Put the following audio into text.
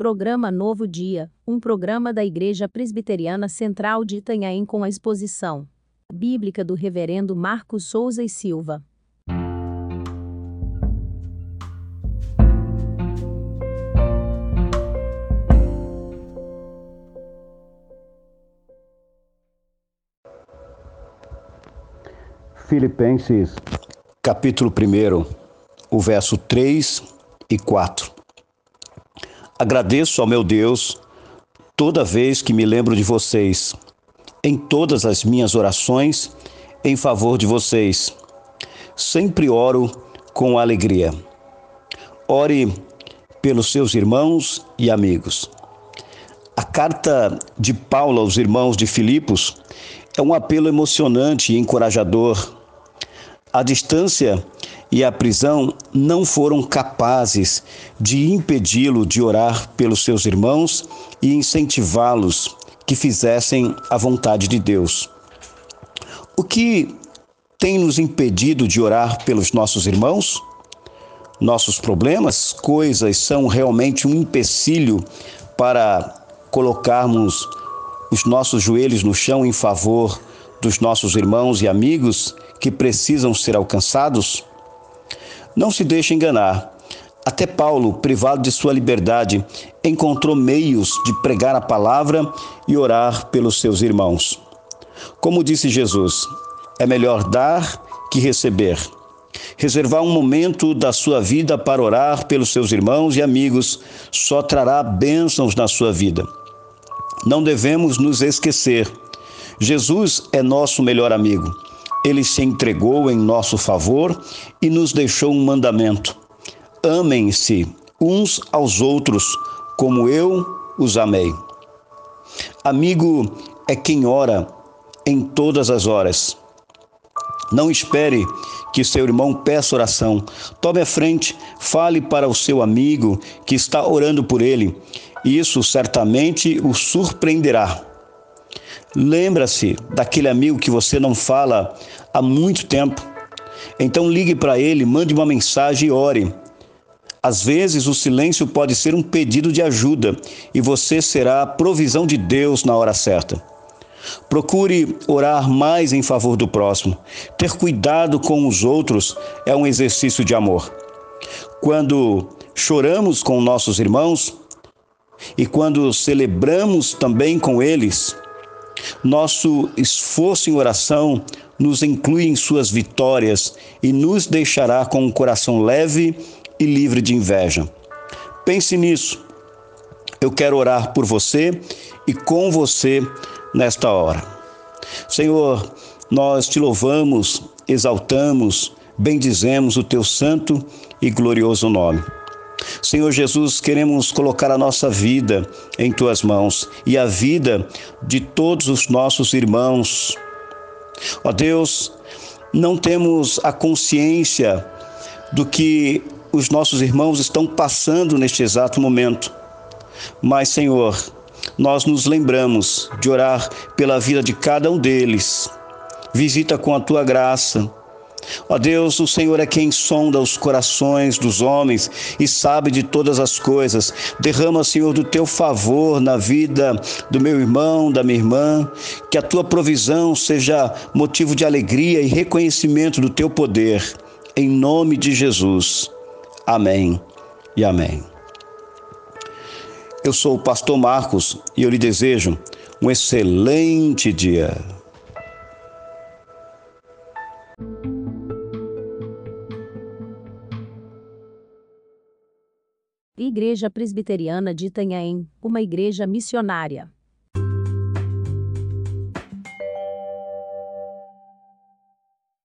Programa Novo Dia, um programa da Igreja Presbiteriana Central de Itanhaém com a exposição bíblica do Reverendo Marcos Souza e Silva. Filipenses, capítulo 1, o verso 3 e 4. Agradeço ao meu Deus toda vez que me lembro de vocês, em todas as minhas orações em favor de vocês. Sempre oro com alegria. Ore pelos seus irmãos e amigos. A carta de Paulo aos irmãos de Filipos é um apelo emocionante e encorajador a distância e a prisão não foram capazes de impedi-lo de orar pelos seus irmãos e incentivá-los que fizessem a vontade de Deus. O que tem nos impedido de orar pelos nossos irmãos? Nossos problemas, coisas são realmente um empecilho para colocarmos os nossos joelhos no chão em favor dos nossos irmãos e amigos que precisam ser alcançados? Não se deixe enganar. Até Paulo, privado de sua liberdade, encontrou meios de pregar a palavra e orar pelos seus irmãos. Como disse Jesus, é melhor dar que receber. Reservar um momento da sua vida para orar pelos seus irmãos e amigos só trará bênçãos na sua vida. Não devemos nos esquecer. Jesus é nosso melhor amigo. Ele se entregou em nosso favor e nos deixou um mandamento: amem-se uns aos outros, como eu os amei. Amigo é quem ora em todas as horas. Não espere que seu irmão peça oração. Tome a frente, fale para o seu amigo que está orando por ele. Isso certamente o surpreenderá. Lembra-se daquele amigo que você não fala há muito tempo. Então ligue para ele, mande uma mensagem e ore. Às vezes o silêncio pode ser um pedido de ajuda e você será a provisão de Deus na hora certa. Procure orar mais em favor do próximo. Ter cuidado com os outros é um exercício de amor. Quando choramos com nossos irmãos e quando celebramos também com eles, nosso esforço em oração nos inclui em suas vitórias e nos deixará com um coração leve e livre de inveja. Pense nisso. Eu quero orar por você e com você nesta hora. Senhor, nós te louvamos, exaltamos, bendizemos o teu santo e glorioso nome. Senhor Jesus, queremos colocar a nossa vida em tuas mãos e a vida de todos os nossos irmãos. Ó Deus, não temos a consciência do que os nossos irmãos estão passando neste exato momento. Mas, Senhor, nós nos lembramos de orar pela vida de cada um deles. Visita com a tua graça Ó Deus, o Senhor é quem sonda os corações dos homens e sabe de todas as coisas. Derrama, Senhor, do teu favor na vida do meu irmão, da minha irmã, que a tua provisão seja motivo de alegria e reconhecimento do teu poder. Em nome de Jesus. Amém e amém. Eu sou o pastor Marcos e eu lhe desejo um excelente dia. Igreja Presbiteriana de Itanhaém, uma igreja missionária.